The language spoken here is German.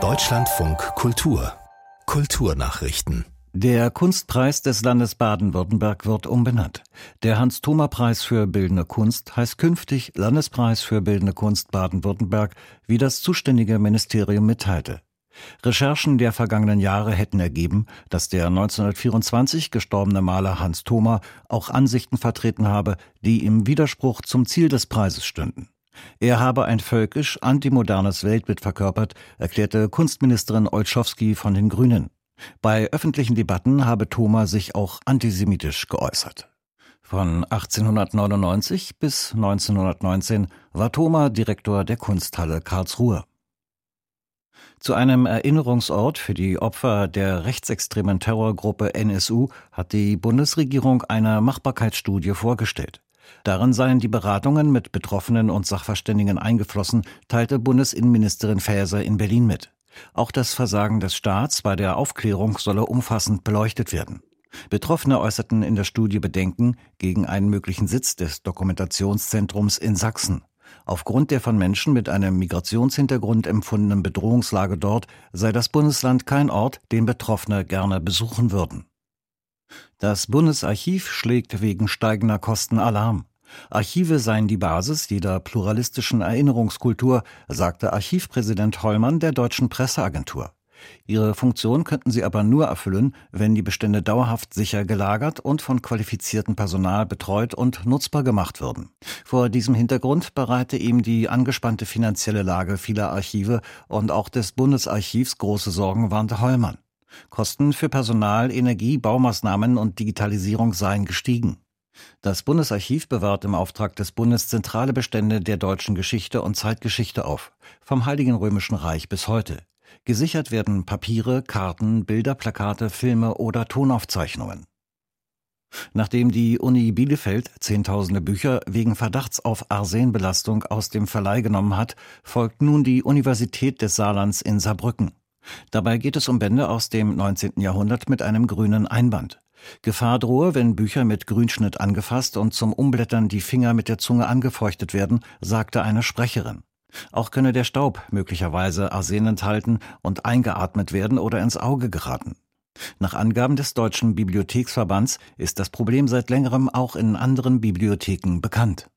Deutschlandfunk Kultur Kulturnachrichten der Kunstpreis des Landes Baden-Württemberg wird umbenannt. Der Hans-Thoma-Preis für Bildende Kunst heißt künftig Landespreis für Bildende Kunst Baden-Württemberg, wie das zuständige Ministerium mitteilte. Recherchen der vergangenen Jahre hätten ergeben, dass der 1924 gestorbene Maler Hans Thoma auch Ansichten vertreten habe, die im Widerspruch zum Ziel des Preises stünden. Er habe ein völkisch antimodernes Weltbild verkörpert, erklärte Kunstministerin Olschowski von den Grünen. Bei öffentlichen Debatten habe Thoma sich auch antisemitisch geäußert. Von 1899 bis 1919 war Thoma Direktor der Kunsthalle Karlsruhe. Zu einem Erinnerungsort für die Opfer der rechtsextremen Terrorgruppe NSU hat die Bundesregierung eine Machbarkeitsstudie vorgestellt. Darin seien die Beratungen mit Betroffenen und Sachverständigen eingeflossen, teilte Bundesinnenministerin Faeser in Berlin mit. Auch das Versagen des Staats bei der Aufklärung solle umfassend beleuchtet werden. Betroffene äußerten in der Studie Bedenken gegen einen möglichen Sitz des Dokumentationszentrums in Sachsen. Aufgrund der von Menschen mit einem Migrationshintergrund empfundenen Bedrohungslage dort sei das Bundesland kein Ort, den Betroffene gerne besuchen würden. Das Bundesarchiv schlägt wegen steigender Kosten Alarm. Archive seien die Basis jeder pluralistischen Erinnerungskultur, sagte Archivpräsident Hollmann der deutschen Presseagentur. Ihre Funktion könnten sie aber nur erfüllen, wenn die Bestände dauerhaft sicher gelagert und von qualifiziertem Personal betreut und nutzbar gemacht würden. Vor diesem Hintergrund bereite ihm die angespannte finanzielle Lage vieler Archive und auch des Bundesarchivs große Sorgen, warnte Hollmann. Kosten für Personal, Energie, Baumaßnahmen und Digitalisierung seien gestiegen. Das Bundesarchiv bewahrt im Auftrag des Bundes zentrale Bestände der deutschen Geschichte und Zeitgeschichte auf, vom Heiligen Römischen Reich bis heute. Gesichert werden Papiere, Karten, Bilder, Plakate, Filme oder Tonaufzeichnungen. Nachdem die Uni Bielefeld Zehntausende Bücher wegen Verdachts auf Arsenbelastung aus dem Verleih genommen hat, folgt nun die Universität des Saarlands in Saarbrücken. Dabei geht es um Bände aus dem 19. Jahrhundert mit einem grünen Einband. Gefahr drohe, wenn Bücher mit Grünschnitt angefasst und zum Umblättern die Finger mit der Zunge angefeuchtet werden, sagte eine Sprecherin. Auch könne der Staub möglicherweise Arsen enthalten und eingeatmet werden oder ins Auge geraten. Nach Angaben des Deutschen Bibliotheksverbands ist das Problem seit längerem auch in anderen Bibliotheken bekannt.